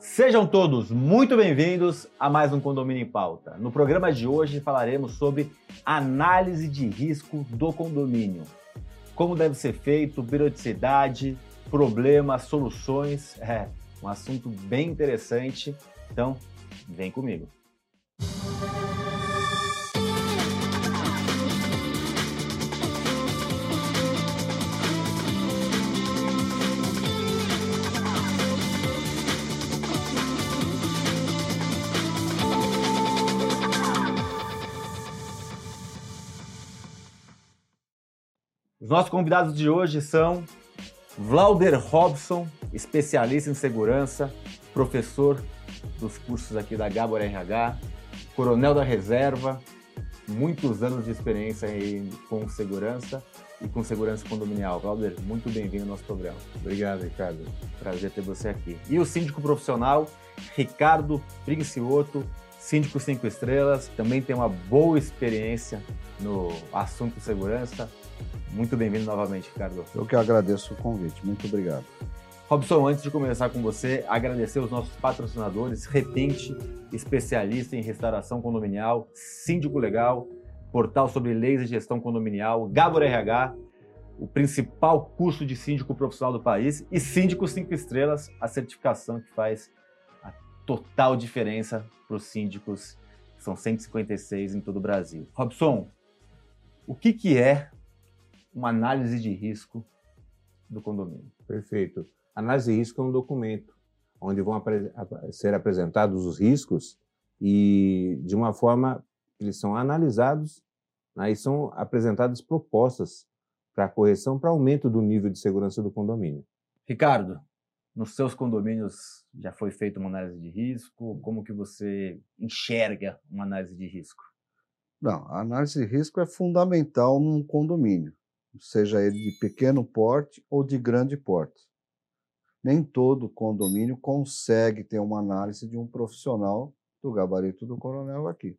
Sejam todos muito bem-vindos a mais um Condomínio em Pauta. No programa de hoje falaremos sobre análise de risco do condomínio. Como deve ser feito, periodicidade, problemas, soluções. É um assunto bem interessante. Então, vem comigo. Nossos convidados de hoje são Vlauder Robson, especialista em segurança, professor dos cursos aqui da Gabor RH, coronel da reserva, muitos anos de experiência com segurança e com segurança condominial. Valder, muito bem-vindo ao nosso programa. Obrigado, Ricardo. Prazer ter você aqui. E o síndico profissional, Ricardo Princioto, síndico cinco estrelas, também tem uma boa experiência no assunto segurança, muito bem-vindo novamente, Ricardo. Eu que agradeço o convite. Muito obrigado. Robson, antes de começar com você, agradecer os nossos patrocinadores, Repente, especialista em restauração condominial, Síndico Legal, portal sobre leis e gestão condominial, Gabor RH, o principal curso de síndico profissional do país, e Síndico 5 Estrelas, a certificação que faz total diferença para os síndicos, são 156 em todo o Brasil. Robson, o que, que é uma análise de risco do condomínio. Perfeito. Análise de risco é um documento onde vão apre ser apresentados os riscos e, de uma forma, eles são analisados né, e são apresentadas propostas para correção, para aumento do nível de segurança do condomínio. Ricardo, nos seus condomínios já foi feita uma análise de risco? Como que você enxerga uma análise de risco? Não, a análise de risco é fundamental num condomínio seja ele de pequeno porte ou de grande porte. Nem todo condomínio consegue ter uma análise de um profissional do gabarito do coronel aqui,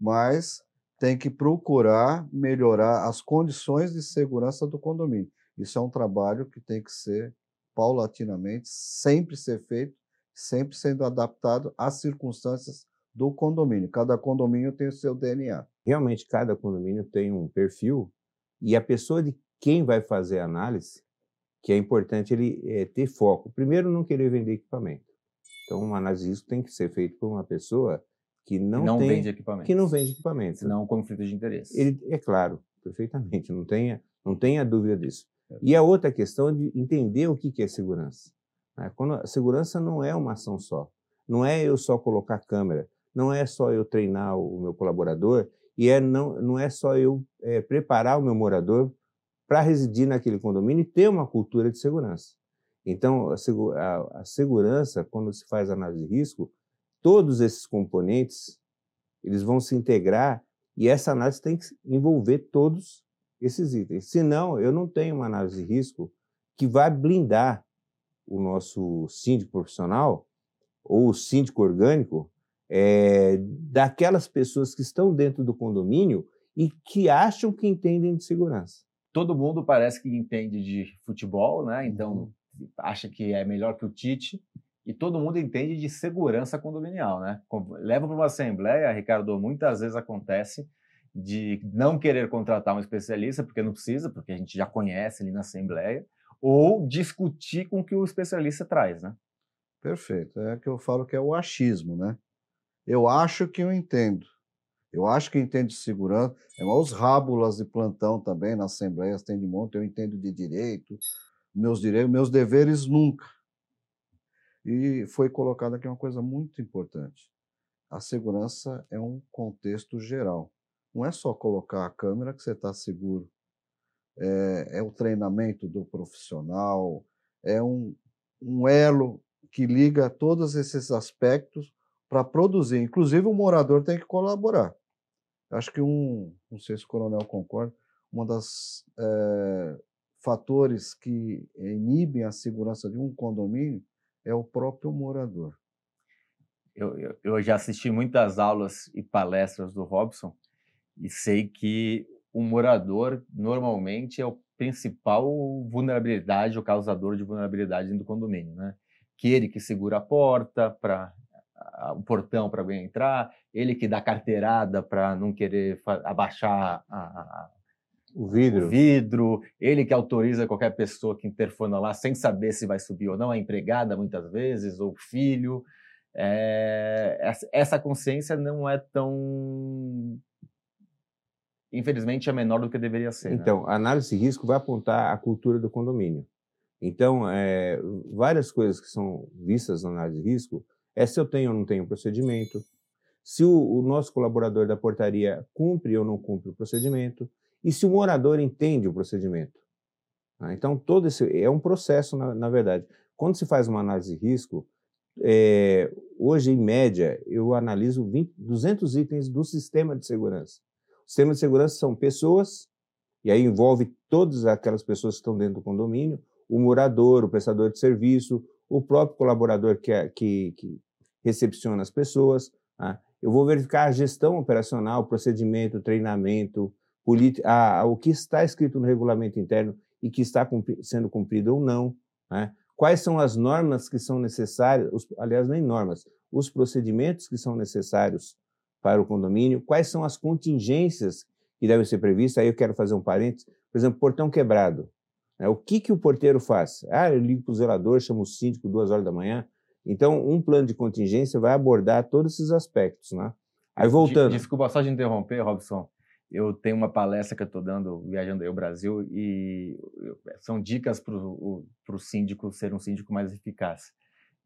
mas tem que procurar melhorar as condições de segurança do condomínio. Isso é um trabalho que tem que ser paulatinamente, sempre ser feito, sempre sendo adaptado às circunstâncias do condomínio. Cada condomínio tem o seu DNA. Realmente, cada condomínio tem um perfil e a pessoa de quem vai fazer a análise, que é importante ele é, ter foco. Primeiro, não querer vender equipamento. Então, uma análise de risco tem que ser feita por uma pessoa que não, não tem, vende equipamento. Que não vende equipamento. Senão, conflito de interesse. Ele, é claro, perfeitamente, não tenha, não tenha dúvida disso. E a outra questão de entender o que é segurança. Né? Quando a segurança não é uma ação só. Não é eu só colocar câmera, não é só eu treinar o meu colaborador e é, não, não é só eu é, preparar o meu morador para residir naquele condomínio e ter uma cultura de segurança. Então, a, a, a, segurança, quando se faz análise de risco, todos esses componentes eles vão se integrar e essa análise tem que envolver todos esses itens. Senão, eu não tenho uma análise de risco que vai blindar o nosso síndico profissional ou o síndico orgânico é, daquelas pessoas que estão dentro do condomínio e que acham que entendem de segurança. Todo mundo parece que entende de futebol, né? Então uhum. acha que é melhor que o Tite. E todo mundo entende de segurança condominial, né? Leva para uma assembleia, Ricardo, muitas vezes acontece de não querer contratar um especialista, porque não precisa, porque a gente já conhece ali na assembleia, ou discutir com o que o especialista traz, né? Perfeito. É que eu falo que é o achismo, né? Eu acho que eu entendo. Eu acho que entendo de segurança. É os rábulas de plantão também na Assembleia tem de monte. Eu entendo de direito, meus direitos, meus deveres nunca. E foi colocado aqui uma coisa muito importante. A segurança é um contexto geral. Não é só colocar a câmera que você está seguro. É, é, o treinamento do profissional, é um, um elo que liga todos esses aspectos para produzir. Inclusive, o morador tem que colaborar. Acho que um, não sei se o coronel concorda, um dos é, fatores que inibem a segurança de um condomínio é o próprio morador. Eu, eu, eu, já assisti muitas aulas e palestras do Robson e sei que o morador normalmente é o principal vulnerabilidade, o causador de vulnerabilidade do condomínio, né? aquele que segura a porta para o portão para alguém entrar, ele que dá carteirada para não querer abaixar a, a, o vidro. o vidro, ele que autoriza qualquer pessoa que interfona lá sem saber se vai subir ou não, a empregada muitas vezes, ou o filho. É, essa consciência não é tão. Infelizmente, é menor do que deveria ser. Né? Então, né? a análise de risco vai apontar a cultura do condomínio. Então, é, várias coisas que são vistas na análise de risco é se eu tenho ou não tenho procedimento, se o, o nosso colaborador da portaria cumpre ou não cumpre o procedimento, e se o morador entende o procedimento. Tá? Então, todo esse é um processo, na, na, verdade. Quando se faz uma análise de risco, é, hoje, em média, eu analiso 20, 200 itens do sistema de segurança. Sistema de segurança são pessoas, e aí envolve todas aquelas pessoas que estão dentro do condomínio, o morador, o prestador de serviço, o próprio colaborador que, é, que, que recepciona as pessoas. Tá? Eu vou verificar a gestão operacional, procedimento, treinamento, a, o que está escrito no regulamento interno e que está cumpri sendo cumprido ou não. Né? Quais são as normas que são necessárias, os, aliás, nem normas, os procedimentos que são necessários para o condomínio, quais são as contingências que devem ser previstas. Aí eu quero fazer um parênteses, por exemplo, portão quebrado. Né? O que, que o porteiro faz? Ah, eu ligo para o zelador, chamo o síndico duas horas da manhã. Então, um plano de contingência vai abordar todos esses aspectos. Né? Aí voltando. Desculpa só de interromper, Robson eu tenho uma palestra que eu estou dando viajando aí o Brasil e são dicas para o síndico ser um síndico mais eficaz.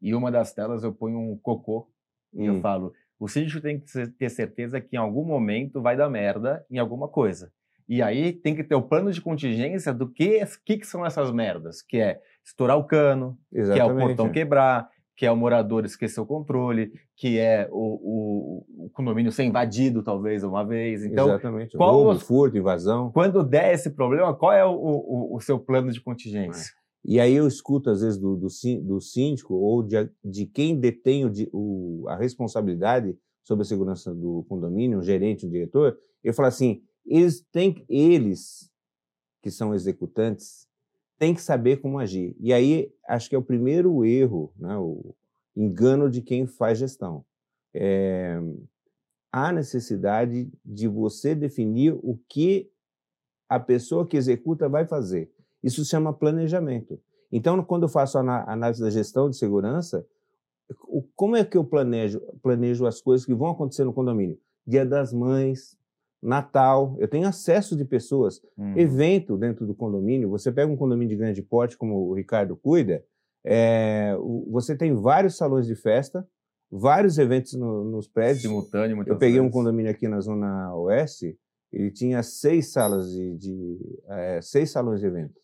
E uma das telas eu ponho um cocô hum. e eu hum. falo: o síndico tem que ter certeza que em algum momento vai dar merda em alguma coisa. E aí tem que ter o plano de contingência do que, que, que são essas merdas, que é estourar o cano, Exatamente. que é o portão quebrar, que é o morador esquecer o controle, que é o, o, o condomínio ser invadido, talvez, uma vez. Então, Exatamente. Qual Roubo, furto, invasão. Quando der esse problema, qual é o, o, o seu plano de contingência? É. E aí eu escuto, às vezes, do, do, do síndico ou de, de quem detém o, o, a responsabilidade sobre a segurança do condomínio, um gerente, um diretor, eu falo assim, eles têm, eles que são executantes, tem que saber como agir. E aí, acho que é o primeiro erro, né, o engano de quem faz gestão. É, há necessidade de você definir o que a pessoa que executa vai fazer. Isso se chama planejamento. Então, quando eu faço a análise da gestão de segurança, como é que eu planejo, planejo as coisas que vão acontecer no condomínio? Dia das Mães, Natal, eu tenho acesso de pessoas, uhum. evento dentro do condomínio. Você pega um condomínio de grande porte, como o Ricardo cuida, é, você tem vários salões de festa, vários eventos no, nos prédios. Simultâneo, Eu peguei vezes. um condomínio aqui na Zona Oeste, ele tinha seis salas de, de é, seis salões de eventos.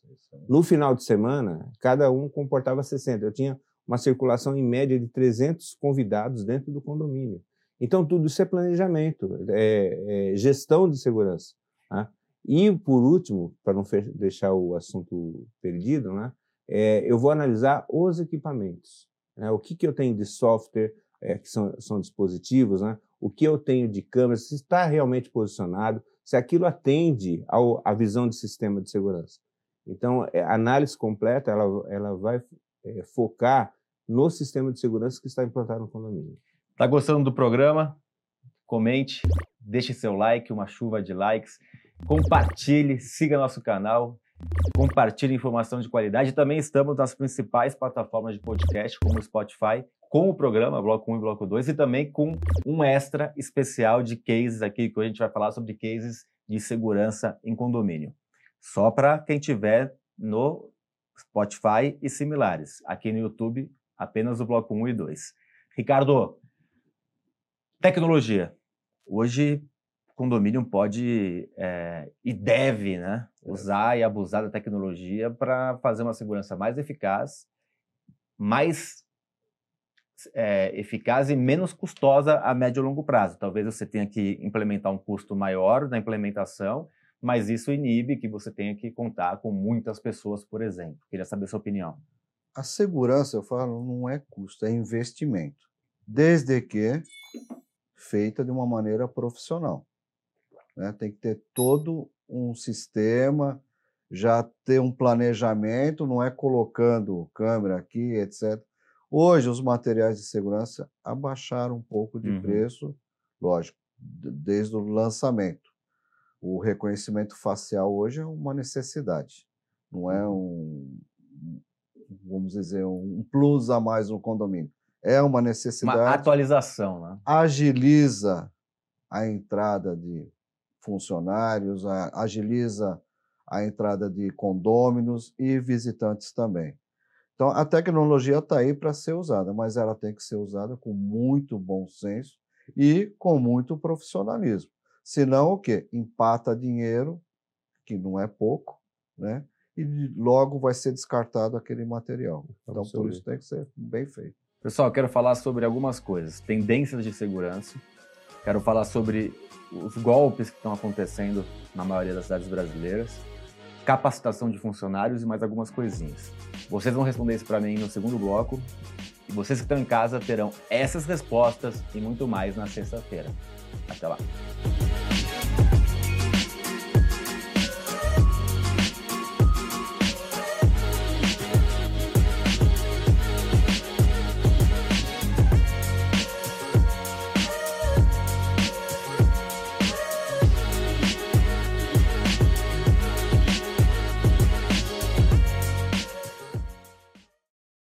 No final de semana, cada um comportava 60. Eu tinha uma circulação em média de 300 convidados dentro do condomínio. Então, tudo isso é planejamento, é, é gestão de segurança. Né? E, por último, para não deixar o assunto perdido, né, é, eu vou analisar os equipamentos. Né? O que, que eu tenho de software, é, que são, são dispositivos, né? O que eu tenho de câmera, se está realmente posicionado, se aquilo atende ao, à visão de sistema de segurança. Então, é, a análise completa ela, ela vai é, focar no sistema de segurança que está implantado no condomínio. Tá gostando do programa? Comente, deixe seu like, uma chuva de likes, compartilhe, siga nosso canal, compartilhe informação de qualidade. Também estamos nas principais plataformas de podcast, como o Spotify, com o programa Bloco 1 e Bloco 2, e também com um extra especial de cases aqui, que a gente vai falar sobre cases de segurança em condomínio. Só para quem tiver no Spotify e similares. Aqui no YouTube, apenas o Bloco 1 e 2. Ricardo, Tecnologia. Hoje, condomínio pode é, e deve né, é. usar e abusar da tecnologia para fazer uma segurança mais eficaz, mais é, eficaz e menos custosa a médio e longo prazo. Talvez você tenha que implementar um custo maior na implementação, mas isso inibe que você tenha que contar com muitas pessoas, por exemplo. Queria saber a sua opinião. A segurança, eu falo, não é custo, é investimento. Desde que feita de uma maneira profissional. Né? Tem que ter todo um sistema, já ter um planejamento, não é colocando câmera aqui, etc. Hoje, os materiais de segurança abaixaram um pouco de Uhum. preço, lógico, desde o lançamento. O reconhecimento facial hoje é uma necessidade, não é um, vamos dizer, um plus a mais no condomínio. É uma Uma necessidade atualização, né? agiliza a entrada de funcionários, agiliza a entrada de condôminos e visitantes também. Então, a tecnologia está aí para ser usada, mas ela tem que ser usada com muito bom senso e com muito profissionalismo. Senão, o quê? Empata dinheiro, que não é pouco, né? e logo vai ser descartado aquele material. Então, por isso tem que ser bem feito. Pessoal, quero falar sobre algumas coisas. Tendências de segurança. Quero falar sobre os golpes que estão acontecendo na maioria das cidades brasileiras. Capacitação de funcionários e mais algumas coisinhas. Vocês vão responder isso para mim no segundo bloco. E vocês que estão em casa terão essas respostas e muito mais na sexta-feira. Até lá.